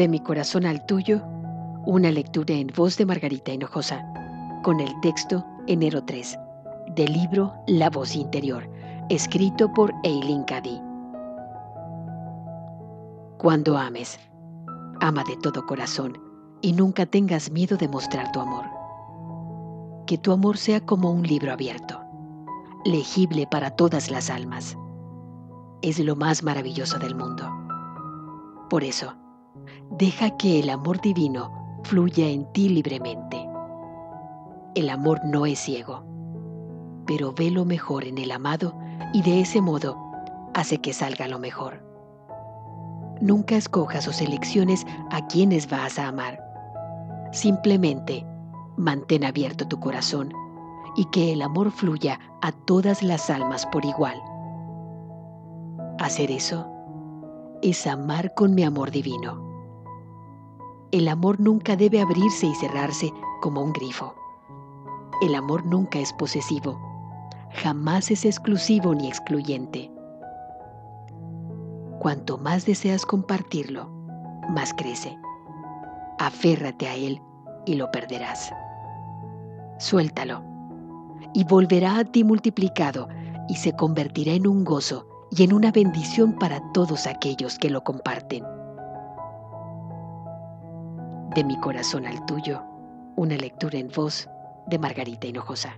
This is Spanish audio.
De mi corazón al tuyo, una lectura en voz de Margarita Hinojosa, con el texto Enero 3, del libro La voz interior, escrito por Eileen Cady. Cuando ames, ama de todo corazón y nunca tengas miedo de mostrar tu amor. Que tu amor sea como un libro abierto, legible para todas las almas. Es lo más maravilloso del mundo. Por eso, Deja que el amor divino fluya en ti libremente. El amor no es ciego, pero ve lo mejor en el amado y de ese modo hace que salga lo mejor. Nunca escojas o selecciones a quienes vas a amar. Simplemente mantén abierto tu corazón y que el amor fluya a todas las almas por igual. Hacer eso es amar con mi amor divino. El amor nunca debe abrirse y cerrarse como un grifo. El amor nunca es posesivo, jamás es exclusivo ni excluyente. Cuanto más deseas compartirlo, más crece. Aférrate a él y lo perderás. Suéltalo y volverá a ti multiplicado y se convertirá en un gozo y en una bendición para todos aquellos que lo comparten de mi corazón al tuyo, una lectura en voz de Margarita Hinojosa.